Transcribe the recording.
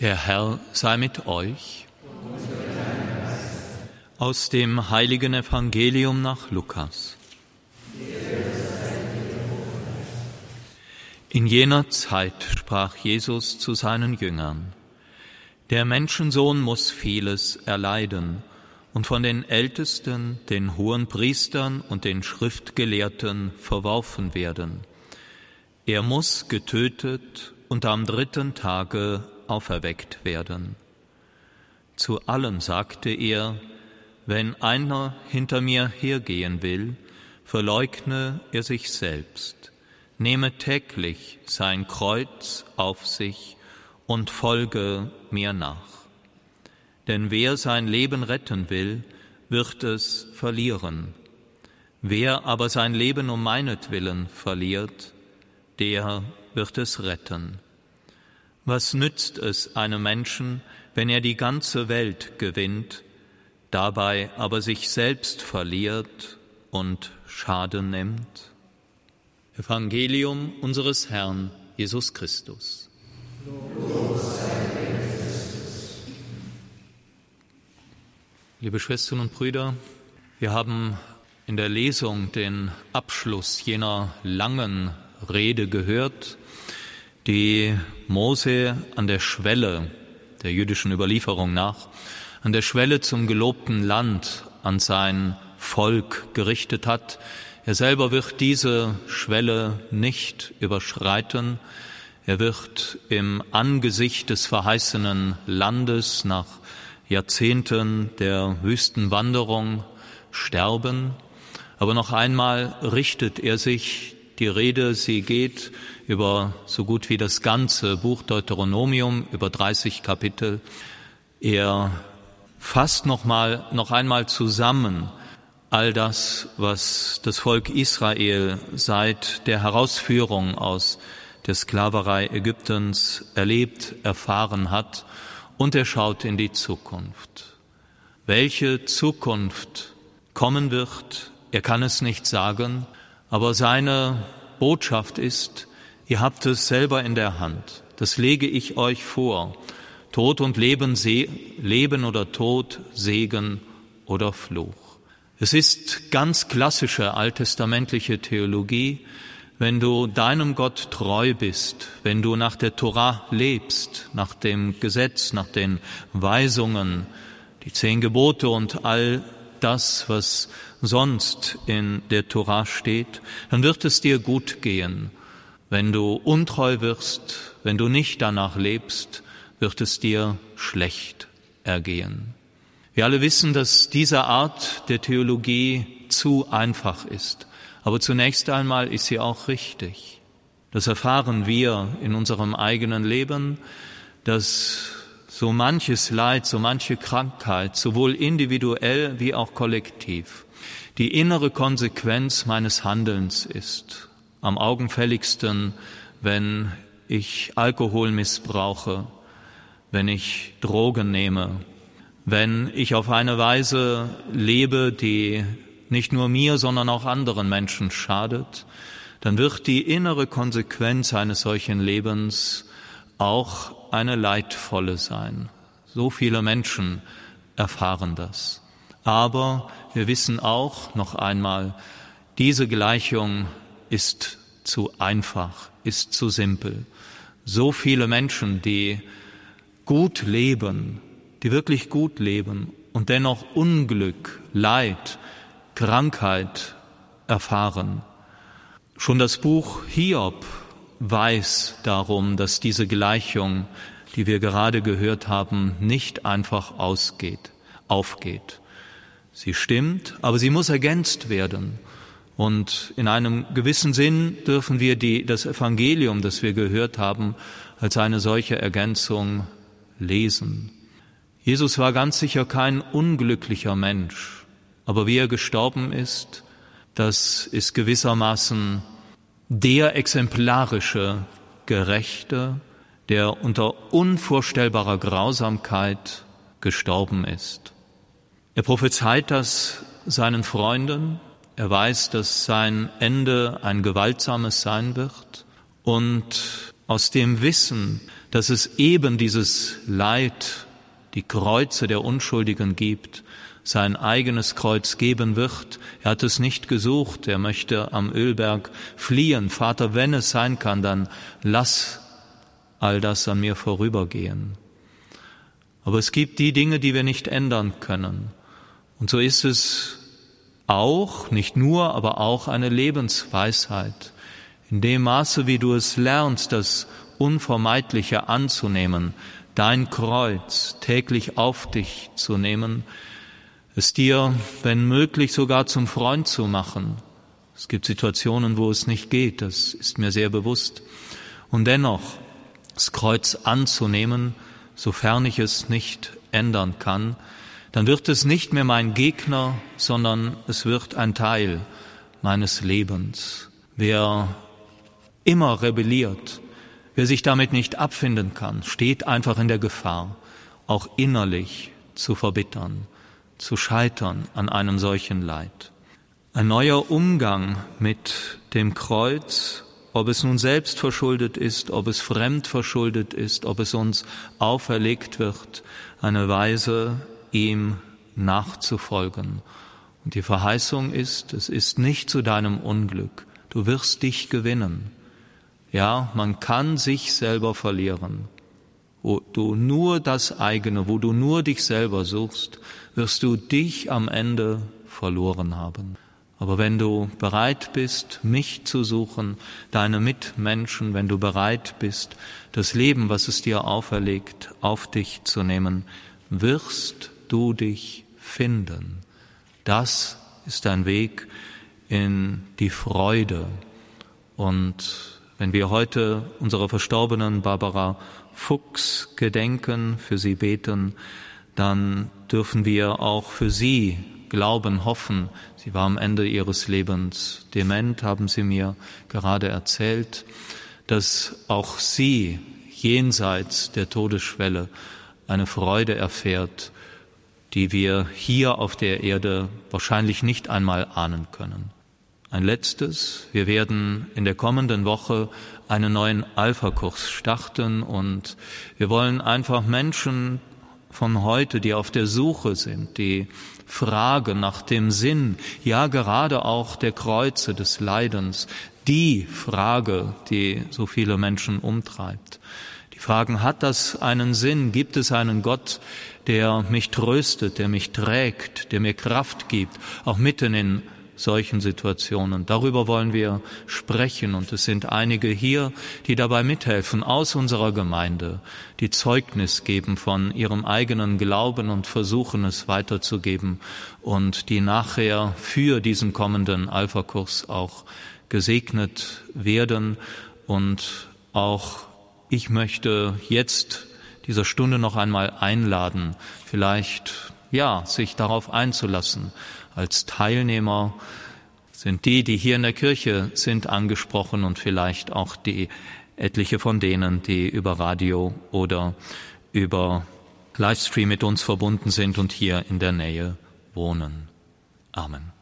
Der Herr sei mit euch. Aus dem heiligen Evangelium nach Lukas. In jener Zeit sprach Jesus zu seinen Jüngern, Der Menschensohn muss vieles erleiden und von den Ältesten, den hohen Priestern und den Schriftgelehrten verworfen werden. Er muss getötet und am dritten Tage auferweckt werden. Zu allen sagte er, wenn einer hinter mir hergehen will, verleugne er sich selbst, nehme täglich sein Kreuz auf sich und folge mir nach. Denn wer sein Leben retten will, wird es verlieren. Wer aber sein Leben um meinetwillen verliert, der wird es retten. Was nützt es einem Menschen, wenn er die ganze Welt gewinnt, dabei aber sich selbst verliert und Schaden nimmt? Evangelium unseres Herrn Jesus Christus. Liebe Schwestern und Brüder, wir haben in der Lesung den Abschluss jener langen Rede gehört, die Mose an der Schwelle der jüdischen Überlieferung nach, an der Schwelle zum gelobten Land an sein Volk gerichtet hat. Er selber wird diese Schwelle nicht überschreiten. Er wird im Angesicht des verheißenen Landes nach Jahrzehnten der Wüstenwanderung sterben. Aber noch einmal richtet er sich die Rede, sie geht über so gut wie das ganze Buch Deuteronomium, über 30 Kapitel. Er fasst noch mal, noch einmal zusammen all das, was das Volk Israel seit der Herausführung aus der Sklaverei Ägyptens erlebt, erfahren hat, und er schaut in die Zukunft. Welche Zukunft kommen wird, er kann es nicht sagen, aber seine Botschaft ist, ihr habt es selber in der Hand. Das lege ich euch vor. Tod und Leben, Leben oder Tod, Segen oder Fluch. Es ist ganz klassische alttestamentliche Theologie, wenn du deinem Gott treu bist, wenn du nach der Torah lebst, nach dem Gesetz, nach den Weisungen, die zehn Gebote und all das, was sonst in der Tora steht, dann wird es dir gut gehen. Wenn du untreu wirst, wenn du nicht danach lebst, wird es dir schlecht ergehen. Wir alle wissen, dass diese Art der Theologie zu einfach ist. Aber zunächst einmal ist sie auch richtig. Das erfahren wir in unserem eigenen Leben, dass so manches Leid, so manche Krankheit, sowohl individuell wie auch kollektiv, die innere Konsequenz meines Handelns ist. Am augenfälligsten, wenn ich Alkohol missbrauche, wenn ich Drogen nehme, wenn ich auf eine Weise lebe, die nicht nur mir, sondern auch anderen Menschen schadet, dann wird die innere Konsequenz eines solchen Lebens auch eine leidvolle sein. So viele Menschen erfahren das. Aber wir wissen auch noch einmal, diese Gleichung ist zu einfach, ist zu simpel. So viele Menschen, die gut leben, die wirklich gut leben und dennoch Unglück, Leid, Krankheit erfahren. Schon das Buch Hiob weiß darum, dass diese Gleichung, die wir gerade gehört haben, nicht einfach ausgeht, aufgeht. Sie stimmt, aber sie muss ergänzt werden. Und in einem gewissen Sinn dürfen wir die, das Evangelium, das wir gehört haben, als eine solche Ergänzung lesen. Jesus war ganz sicher kein unglücklicher Mensch, aber wie er gestorben ist, das ist gewissermaßen der exemplarische Gerechte, der unter unvorstellbarer Grausamkeit gestorben ist. Er prophezeit das seinen Freunden, er weiß, dass sein Ende ein gewaltsames sein wird und aus dem Wissen, dass es eben dieses Leid, die Kreuze der Unschuldigen gibt, sein eigenes Kreuz geben wird. Er hat es nicht gesucht, er möchte am Ölberg fliehen. Vater, wenn es sein kann, dann lass all das an mir vorübergehen. Aber es gibt die Dinge, die wir nicht ändern können. Und so ist es auch, nicht nur, aber auch eine Lebensweisheit. In dem Maße, wie du es lernst, das Unvermeidliche anzunehmen, dein Kreuz täglich auf dich zu nehmen, es dir, wenn möglich, sogar zum Freund zu machen. Es gibt Situationen, wo es nicht geht, das ist mir sehr bewusst. Und dennoch das Kreuz anzunehmen, sofern ich es nicht ändern kann, dann wird es nicht mehr mein Gegner, sondern es wird ein Teil meines Lebens. Wer immer rebelliert, wer sich damit nicht abfinden kann, steht einfach in der Gefahr, auch innerlich zu verbittern zu scheitern an einem solchen Leid. Ein neuer Umgang mit dem Kreuz, ob es nun selbst verschuldet ist, ob es fremd verschuldet ist, ob es uns auferlegt wird, eine Weise, ihm nachzufolgen. Und die Verheißung ist, es ist nicht zu deinem Unglück, du wirst dich gewinnen. Ja, man kann sich selber verlieren, wo du nur das eigene, wo du nur dich selber suchst, wirst du dich am Ende verloren haben. Aber wenn du bereit bist, mich zu suchen, deine Mitmenschen, wenn du bereit bist, das Leben, was es dir auferlegt, auf dich zu nehmen, wirst du dich finden. Das ist ein Weg in die Freude. Und wenn wir heute unserer verstorbenen Barbara Fuchs gedenken, für sie beten, dann dürfen wir auch für sie glauben, hoffen. Sie war am Ende ihres Lebens dement, haben sie mir gerade erzählt, dass auch sie jenseits der Todesschwelle eine Freude erfährt, die wir hier auf der Erde wahrscheinlich nicht einmal ahnen können. Ein letztes, wir werden in der kommenden Woche einen neuen Alpha-Kurs starten und wir wollen einfach Menschen von heute, die auf der Suche sind, die Frage nach dem Sinn, ja gerade auch der Kreuze des Leidens, die Frage, die so viele Menschen umtreibt. Die Fragen, hat das einen Sinn? Gibt es einen Gott, der mich tröstet, der mich trägt, der mir Kraft gibt, auch mitten in solchen Situationen. Darüber wollen wir sprechen und es sind einige hier, die dabei mithelfen aus unserer Gemeinde, die Zeugnis geben von ihrem eigenen Glauben und versuchen es weiterzugeben und die nachher für diesen kommenden Alpha-Kurs auch gesegnet werden und auch ich möchte jetzt dieser Stunde noch einmal einladen, vielleicht ja, sich darauf einzulassen, als Teilnehmer sind die, die hier in der Kirche sind, angesprochen und vielleicht auch die etliche von denen, die über Radio oder über Livestream mit uns verbunden sind und hier in der Nähe wohnen. Amen.